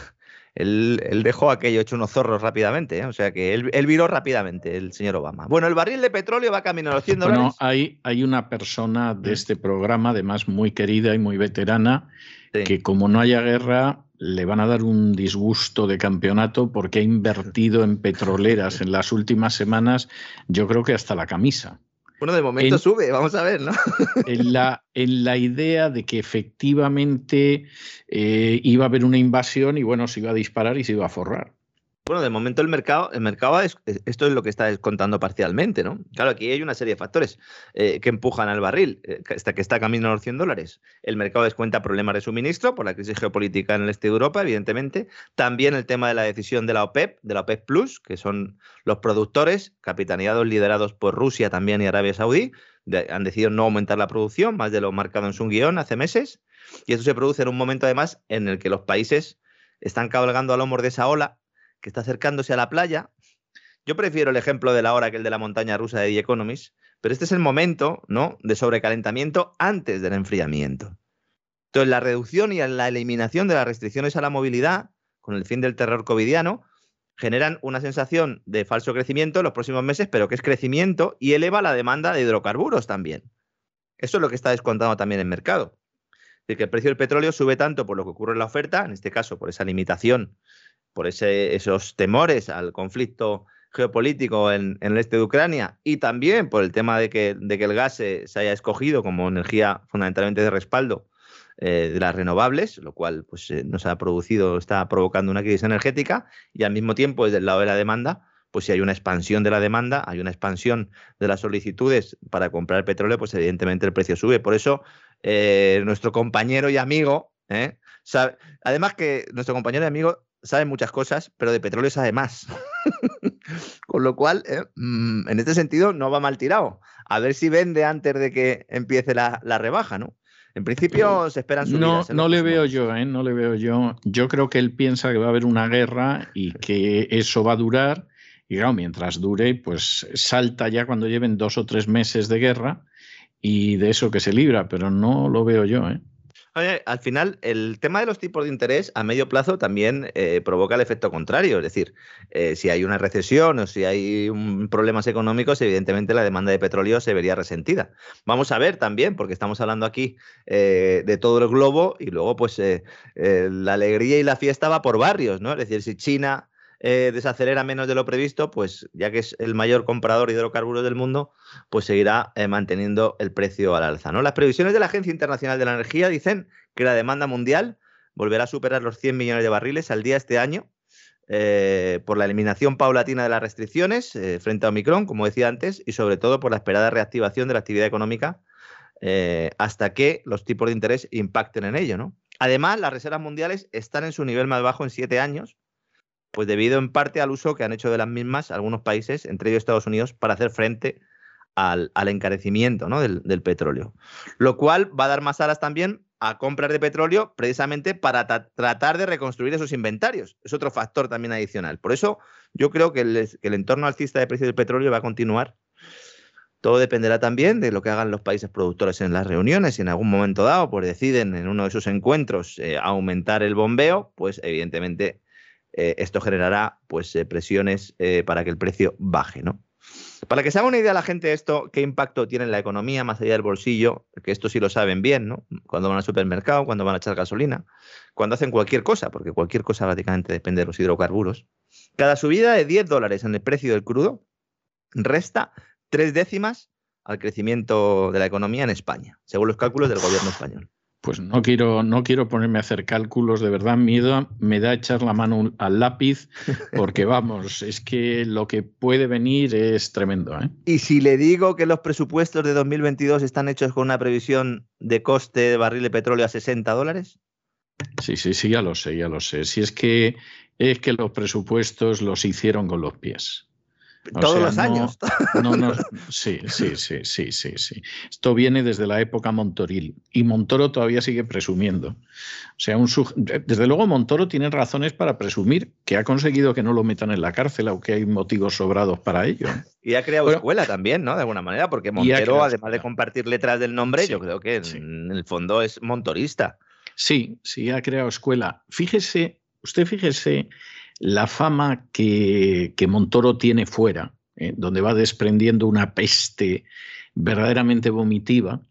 él, dejó aquello hecho unos zorros rápidamente, ¿eh? o sea que él, viró rápidamente, el señor Obama. Bueno, el barril de petróleo va camino a los 100 dólares. Bueno, hay, hay una persona de este programa, además muy querida y muy veterana, que como no haya guerra, le van a dar un disgusto de campeonato porque ha invertido en petroleras en las últimas semanas, yo creo que hasta la camisa. Bueno, de momento sube, vamos a ver, ¿no? en, la, en la idea de que efectivamente eh, iba a haber una invasión y bueno, se iba a disparar y se iba a forrar. Bueno, de momento el mercado, el mercado es, esto es lo que está contando parcialmente, ¿no? Claro, aquí hay una serie de factores eh, que empujan al barril, eh, que, está, que está camino a los 100 dólares. El mercado descuenta problemas de suministro por la crisis geopolítica en el este de Europa, evidentemente. También el tema de la decisión de la OPEP, de la OPEP Plus, que son los productores, capitaneados, liderados por Rusia también y Arabia Saudí, han decidido no aumentar la producción, más de lo marcado en su guion hace meses. Y esto se produce en un momento, además, en el que los países están cabalgando a lomos de esa ola que está acercándose a la playa. Yo prefiero el ejemplo de la hora que el de la montaña rusa de The Economist, pero este es el momento ¿no? de sobrecalentamiento antes del enfriamiento. Entonces, la reducción y la eliminación de las restricciones a la movilidad, con el fin del terror covidiano, generan una sensación de falso crecimiento en los próximos meses, pero que es crecimiento y eleva la demanda de hidrocarburos también. Eso es lo que está descontando también el mercado. Es decir, que el precio del petróleo sube tanto por lo que ocurre en la oferta, en este caso por esa limitación por esos temores al conflicto geopolítico en, el este de Ucrania y también por el tema de que, el gas se, haya escogido como energía fundamentalmente de respaldo eh, de las renovables, lo cual pues, eh, nos ha producido, está provocando una crisis energética y al mismo tiempo desde el lado de la demanda, pues si hay una expansión de la demanda, hay una expansión de las solicitudes para comprar petróleo, pues evidentemente el precio sube. Por eso eh, nuestro compañero y amigo, además que nuestro compañero y amigo sabe muchas cosas, pero de petróleo sabe más. Con lo cual, eh, mm, en este sentido, no va mal tirado. A ver si vende antes de que empiece la, rebaja, ¿no? En principio se esperan subidas. No, no le veo yo, ¿eh? No le veo yo. Yo creo que él piensa que va a haber una guerra y que eso va a durar. Y claro, mientras dure, pues salta ya cuando lleven dos o tres meses de guerra y de eso que se libra, pero no lo veo yo, ¿eh? Al final, el tema de los tipos de interés a medio plazo también eh, provoca el efecto contrario. Es decir, eh, si hay una recesión o si hay problemas económicos, evidentemente la demanda de petróleo se vería resentida. Vamos a ver también, porque estamos hablando aquí eh, de todo el globo y luego, pues, la alegría y la fiesta va por barrios, ¿no? Es decir, si China eh, desacelera menos de lo previsto, pues ya que es el mayor comprador de hidrocarburos del mundo, pues seguirá eh, manteniendo el precio al alza. ¿no? Las previsiones de la Agencia Internacional de la Energía dicen que la demanda mundial volverá a superar los 100 millones de barriles al día este año. Eh, por la eliminación paulatina de las restricciones frente a Omicron, como decía antes, y sobre todo por la esperada reactivación de la actividad económica hasta que los tipos de interés impacten en ello, ¿no? Además, las reservas mundiales están en su nivel más bajo en siete años, pues debido en parte al uso que han hecho de las mismas algunos países, entre ellos Estados Unidos, para hacer frente al, encarecimiento del, petróleo. Lo cual va a dar más alas también a comprar de petróleo precisamente para tratar de reconstruir esos inventarios. Es otro factor también adicional. Por eso yo creo que el, entorno alcista de precios del petróleo va a continuar todo dependerá también de lo que hagan los países productores en las reuniones. Si en algún momento dado pues deciden en uno de esos encuentros eh, aumentar el bombeo, pues evidentemente eh, esto generará pues eh, presiones para que el precio baje, ¿no? Para que se haga una idea la gente esto, qué impacto tiene en la economía más allá del bolsillo, que esto sí lo saben bien, ¿no? Cuando van al supermercado, cuando van a echar gasolina, cuando hacen cualquier cosa, porque cualquier cosa prácticamente depende de los hidrocarburos. Cada subida de 10 dólares en el precio del crudo resta tres décimas al crecimiento de la economía en España, según los cálculos del gobierno español. Pues no quiero, no quiero ponerme a hacer cálculos, de verdad miedo, me da echar la mano al lápiz, porque vamos, es que lo que puede venir es tremendo. ¿eh? Y si le digo que los presupuestos de 2022 están hechos con una previsión de coste de barril de petróleo a 60 dólares. Sí, sí, sí, ya lo sé, ya lo sé. Si es que es que los presupuestos los hicieron con los pies. Todos los años. No, no, sí, sí, sí, sí, sí, sí. Esto viene desde la época Montoril y Montoro todavía sigue presumiendo. O sea, un desde luego Montoro tiene razones para presumir que ha conseguido que no lo metan en la cárcel, aunque hay motivos sobrados para ello. Y ha creado escuela también, ¿no? De alguna manera, porque Montero, además de compartir letras del nombre, yo creo que en el fondo es montorista. Sí, sí, ha creado escuela. Fíjese, usted fíjese la fama que, Montoro tiene fuera, eh, donde va desprendiendo una peste verdaderamente vomitiva,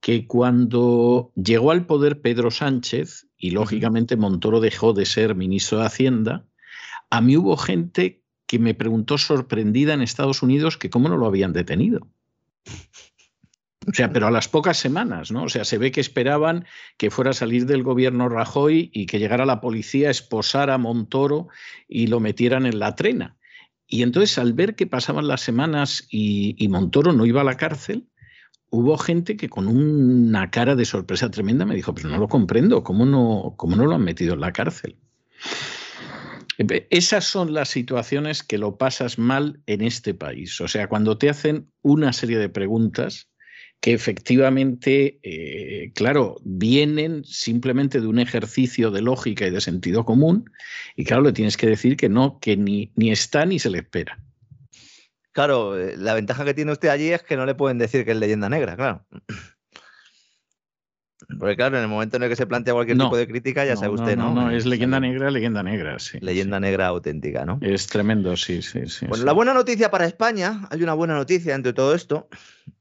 que cuando llegó al poder Pedro Sánchez, y lógicamente Montoro dejó de ser ministro de Hacienda, a mí hubo gente que me preguntó sorprendida en Estados Unidos que cómo no lo habían detenido. O sea, pero a las pocas semanas, ¿no? O sea, se ve que esperaban que fuera a salir del gobierno Rajoy y que llegara la policía, esposara a Montoro y lo metieran en la trena. Y entonces, al ver que pasaban las semanas y, Montoro no iba a la cárcel, hubo gente que con una cara de sorpresa tremenda me dijo, pero no lo comprendo, ¿cómo no, cómo no lo han metido en la cárcel? Esas son las situaciones que lo pasas mal en este país. O sea, cuando te hacen una serie de preguntas que efectivamente, eh, claro, vienen simplemente de un ejercicio de lógica y de sentido común, y claro, le tienes que decir que no, que ni, ni está ni se le espera. Claro, eh, la ventaja que tiene usted allí es que no le pueden decir que es leyenda negra, claro. Porque claro, en el momento en el que se plantea cualquier tipo de crítica, ya sabe usted, ¿no? No, no, es leyenda negra, leyenda negra, sí. Leyenda negra auténtica, ¿no? Es tremendo, sí, sí, sí. Bueno, la buena noticia para España, hay una buena noticia entre todo esto,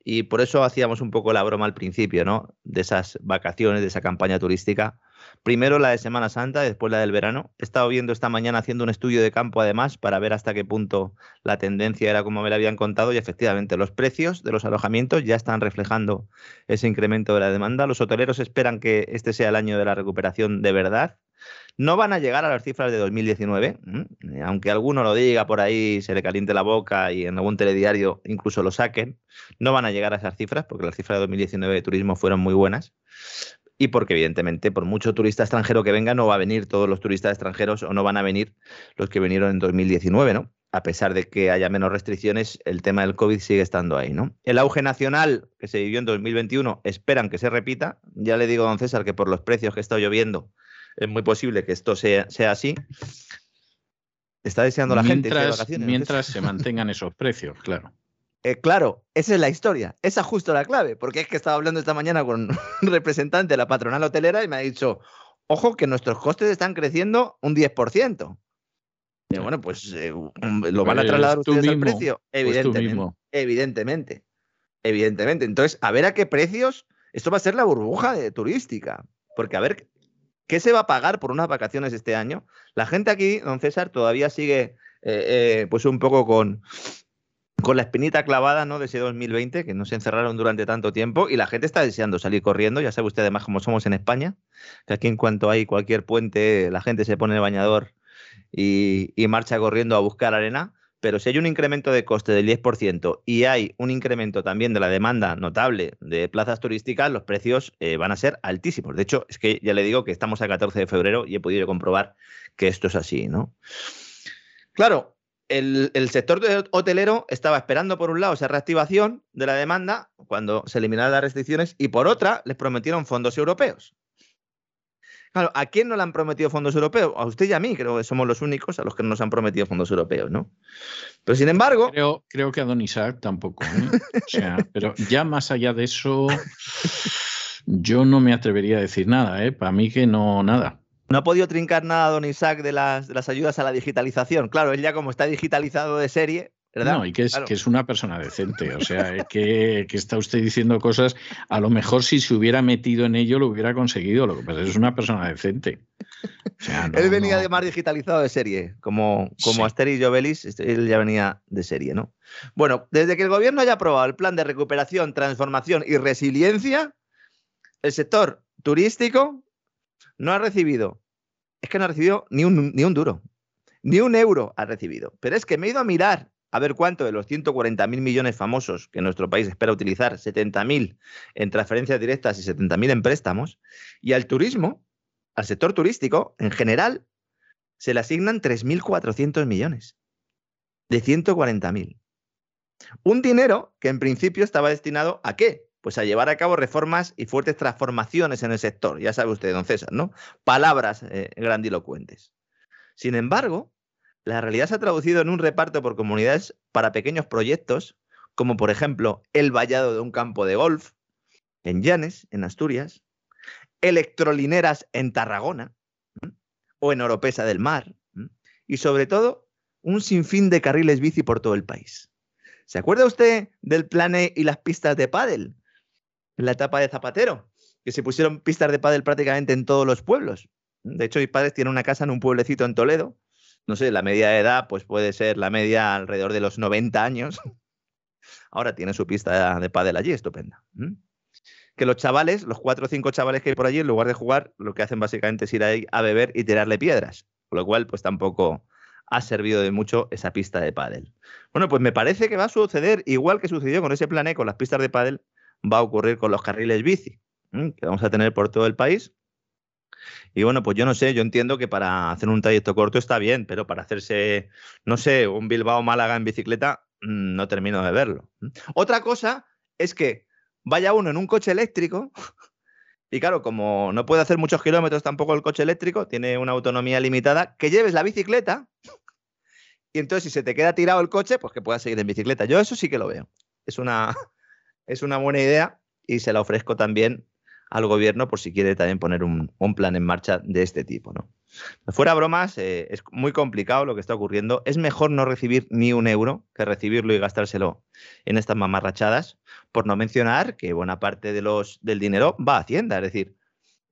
y por eso hacíamos un poco la broma al principio, ¿no? De esas vacaciones, de esa campaña turística. Primero la de Semana Santa, después la del verano. He estado viendo esta mañana haciendo un estudio de campo además para ver hasta qué punto la tendencia era como me la habían contado y efectivamente los precios de los alojamientos ya están reflejando ese incremento de la demanda. Los hoteleros esperan que este sea el año de la recuperación de verdad. No van a llegar a las cifras de 2019, aunque alguno lo diga por ahí, se le caliente la boca y en algún telediario incluso lo saquen, no van a llegar a esas cifras porque las cifras de 2019 de turismo fueron muy buenas y porque evidentemente por mucho turista extranjero que venga no va a venir todos los turistas extranjeros o no van a venir los que vinieron en 2019, ¿no? A pesar de que haya menos restricciones, el tema del COVID sigue estando ahí, ¿no? El auge nacional que se vivió en 2021 esperan que se repita. Ya le digo, don César, que por los precios que está lloviendo es muy posible que esto sea, sea así. Está deseando la gente. Mientras se mantengan esos precios, claro. Eh, claro, esa es la historia, esa es justo la clave, porque es que estaba hablando esta mañana con un representante de la patronal hotelera y me ha dicho, ojo que nuestros costes están creciendo un 10%. Y bueno, pues eh, lo van a pues trasladar ustedes al precio, pues evidentemente, evidentemente, evidentemente. Entonces, a ver a qué precios, esto va a ser la burbuja de turística, porque a ver qué se va a pagar por unas vacaciones este año. La gente aquí, don César, todavía sigue eh, pues un poco con, con la espinita clavada ¿no? de ese 2020, que no se encerraron durante tanto tiempo y la gente está deseando salir corriendo. Ya sabe usted además cómo somos en España, que aquí en cuanto hay cualquier puente, la gente se pone el bañador y, marcha corriendo a buscar arena. pero si hay un incremento de coste del 10% y hay un incremento también de la demanda notable de plazas turísticas, los precios eh, van a ser altísimos. De hecho, es que ya le digo que estamos a 14 de febrero y he podido comprobar que esto es así, ¿no? Claro, el, sector hotelero estaba esperando, por un lado, esa reactivación de la demanda cuando se eliminaron las restricciones y, por otra, les prometieron fondos europeos. Claro, ¿a quién no le han prometido fondos europeos? A usted y a mí, creo que somos los únicos a los que no nos han prometido fondos europeos, ¿no? Pero sin embargo. Creo, creo que a Don Isaac tampoco. ¿eh? O sea, pero ya más allá de eso, yo no me atrevería a decir nada, ¿eh? Para mí que no, nada. No ha podido trincar nada don Isaac de las, de las ayudas a la digitalización. Claro, él ya como está digitalizado de serie, ¿verdad? No, y que es, que es una persona decente. O sea, que, que, está usted diciendo cosas, a lo mejor si se hubiera metido en ello lo hubiera conseguido. Lo que pasa es que es una persona decente. él venía de más digitalizado de serie, como, como Asterix y Jovelis, este, él ya venía de serie, ¿no? Bueno, desde que el gobierno haya aprobado el plan de recuperación, transformación y resiliencia, el sector turístico no ha recibido, es que no ha recibido ni un, ni un duro, ni un euro ha recibido. Pero es que me he ido a mirar a ver cuánto de los 140.000 millones famosos que nuestro país espera utilizar, 70.000 en transferencias directas y 70.000 en préstamos, y al turismo, al sector turístico en general, se le asignan 3.400 millones de 140.000. Un dinero que en principio estaba destinado a qué? Pues a llevar a cabo reformas y fuertes transformaciones en el sector. Ya sabe usted, don César, ¿no? Palabras eh, grandilocuentes. Sin embargo, la realidad se ha traducido en un reparto por comunidades para pequeños proyectos, como por ejemplo el vallado de un campo de golf en Llanes, en Asturias, electrolineras en Tarragona o en Oropesa del Mar, y sobre todo un sinfín de carriles bici por todo el país. ¿Se acuerda usted del plane y las pistas de pádel? En la etapa de Zapatero, que se pusieron pistas de pádel prácticamente en todos los pueblos. De hecho, mis padres tienen una casa en un pueblecito en Toledo. No sé, la media de edad pues puede ser la media alrededor de los 90 años. Ahora tiene su pista de pádel allí, estupenda. Que los chavales, los cuatro o cinco chavales que hay por allí, en lugar de jugar, lo que hacen básicamente es ir ahí a beber y tirarle piedras. Con lo cual, pues tampoco ha servido de mucho esa pista de pádel. Bueno, pues me parece que va a suceder igual que sucedió con ese plan con las pistas de pádel, va a ocurrir con los carriles bici que vamos a tener por todo el país. Y bueno, pues yo no sé, yo entiendo que para hacer un trayecto corto está bien, pero para hacerse, no sé, un Bilbao-Málaga en bicicleta, mm, no termino de verlo. Otra cosa es que vaya uno en un coche eléctrico, y claro, como no puede hacer muchos kilómetros tampoco el coche eléctrico, tiene una autonomía limitada, que lleves la bicicleta, y entonces si se te queda tirado el coche, pues que puedas seguir en bicicleta. Yo eso sí que lo veo. Es una, es una buena idea y se la ofrezco también al gobierno por si quiere también poner un, plan en marcha de este tipo. ¿no? Fuera bromas, eh, es muy complicado lo que está ocurriendo. Es mejor no recibir ni un euro que recibirlo y gastárselo en estas mamarrachadas, por no mencionar que buena parte del dinero va a Hacienda. Es decir,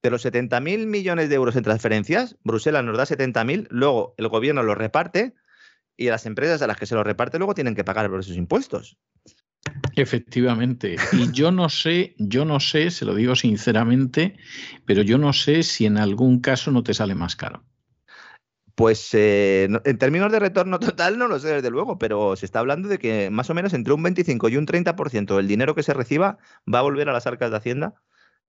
de los 70.000 millones de euros en transferencias, Bruselas nos da 70.000, luego el gobierno los reparte y las empresas a las que se los reparte luego tienen que pagar por esos impuestos. Efectivamente. Y yo no sé, yo no sé, se lo digo sinceramente, pero yo no sé si en algún caso no te sale más caro. Pues eh, en términos de retorno total no lo sé desde luego, pero se está hablando de que más o menos entre un 25 y un 30% del dinero que se reciba va a volver a las arcas de Hacienda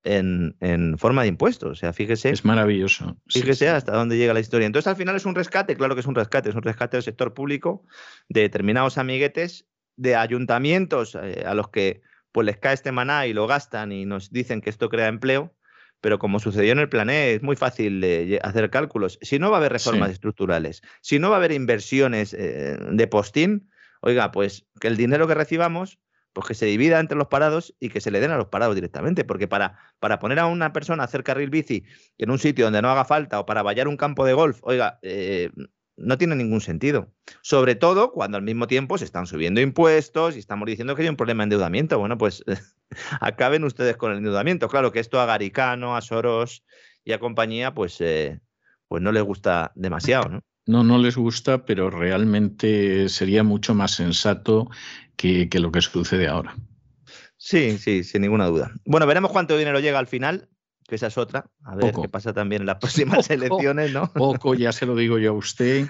en, forma de impuestos. O sea, fíjese. Es maravilloso. Fíjese hasta dónde llega la historia. Entonces, al final es un rescate, claro que es un rescate, es un rescate del sector público de determinados amiguetes de ayuntamientos eh, a los que pues les cae este maná y lo gastan y nos dicen que esto crea empleo, pero como sucedió en el planeta, es muy fácil hacer cálculos. Si no va a haber reformas estructurales, si no va a haber inversiones eh, de postín, oiga, pues que el dinero que recibamos, pues que se divida entre los parados y que se le den a los parados directamente, porque para, para poner a una persona a hacer carril bici en un sitio donde no haga falta o para vallar un campo de golf, oiga, eh, no tiene ningún sentido. Sobre todo cuando al mismo tiempo se están subiendo impuestos y estamos diciendo que hay un problema de endeudamiento. Bueno, pues acaben ustedes con el endeudamiento. Claro que esto a Garicano, a Soros y a compañía, pues, eh, pues no les gusta demasiado, ¿no? No, no les gusta, pero realmente sería mucho más sensato que, que lo que sucede ahora. Sí, sí, sin ninguna duda. Bueno, veremos cuánto dinero llega al final que esa es otra. A ver qué pasa también en las próximas elecciones, ¿no? Poco, ya se lo digo yo a usted,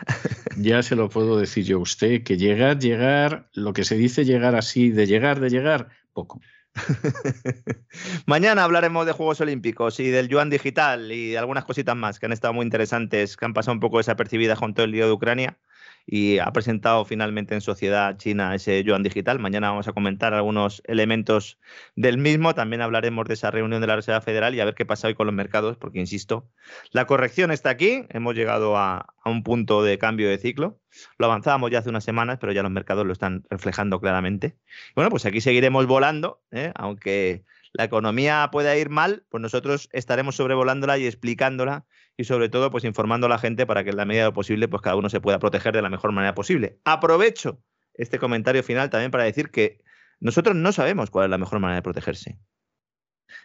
ya se lo puedo decir yo a usted, que llegar, llegar, lo que se dice llegar así, de llegar, de llegar, poco. Mañana hablaremos de Juegos Olímpicos y del yuan digital y de algunas cositas más que han estado muy interesantes, que han pasado un poco desapercibidas con todo el lío de Ucrania y ha presentado finalmente en sociedad china ese yuan digital. Mañana vamos a comentar algunos elementos del mismo. También hablaremos de esa reunión de la Reserva Federal y a ver qué pasa hoy con los mercados, porque insisto, la corrección está aquí. Hemos llegado a, un punto de cambio de ciclo. Lo avanzábamos ya hace unas semanas, pero ya los mercados lo están reflejando claramente. Bueno, pues aquí seguiremos volando, ¿eh? aunque la economía pueda ir mal, pues nosotros estaremos sobrevolándola y explicándola y sobre todo pues informando a la gente para que en la medida de lo posible pues cada uno se pueda proteger de la mejor manera posible. Aprovecho este comentario final también para decir que nosotros no sabemos cuál es la mejor manera de protegerse.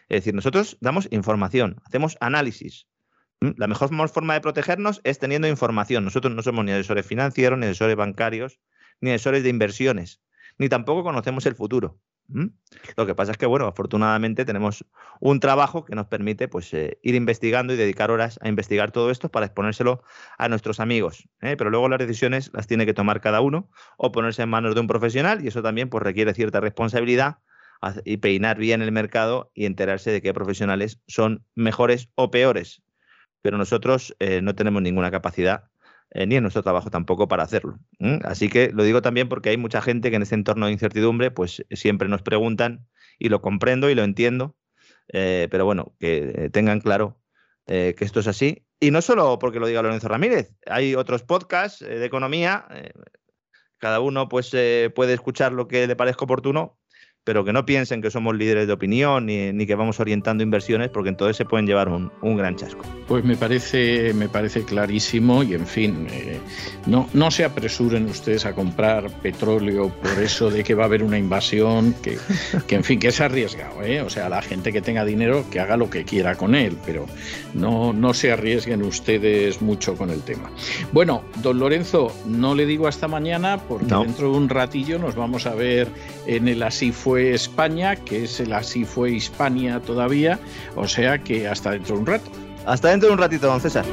Es decir, nosotros damos información, hacemos análisis. ¿Mm? La mejor forma de protegernos es teniendo información. Nosotros no somos ni asesores financieros, ni asesores bancarios, ni asesores de inversiones, ni tampoco conocemos el futuro. Lo que pasa es que, bueno, afortunadamente tenemos un trabajo que nos permite pues, eh, ir investigando y dedicar horas a investigar todo esto para exponérselo a nuestros amigos. ¿eh? Pero luego las decisiones las tiene que tomar cada uno o ponerse en manos de un profesional y eso también pues, requiere cierta responsabilidad y peinar bien el mercado y enterarse de qué profesionales son mejores o peores. Pero nosotros eh, no tenemos ninguna capacidad eh, ni en nuestro trabajo tampoco para hacerlo. Así que lo digo también porque hay mucha gente que en ese entorno de incertidumbre pues siempre nos preguntan y lo comprendo y lo entiendo, eh, pero bueno, que eh, tengan claro que esto es así. Y no solo porque lo diga Lorenzo Ramírez, hay otros podcasts de economía, cada uno pues puede escuchar lo que le parezca oportuno, pero que no piensen que somos líderes de opinión ni, que vamos orientando inversiones, porque entonces se pueden llevar un, gran chasco. Pues me parece, me parece clarísimo y en fin, eh, no, no se apresuren ustedes a comprar petróleo por eso de que va a haber una invasión, que, que en fin, que es arriesgado, ¿eh? o sea, la gente que tenga dinero que haga lo que quiera con él, pero no, no se arriesguen ustedes mucho con el tema. Bueno, don Lorenzo, no le digo hasta mañana porque dentro de un ratillo nos vamos a ver en el Así España, que es el Así fue Hispania todavía, o sea que hasta dentro de un rato. Hasta dentro de un ratito, don César.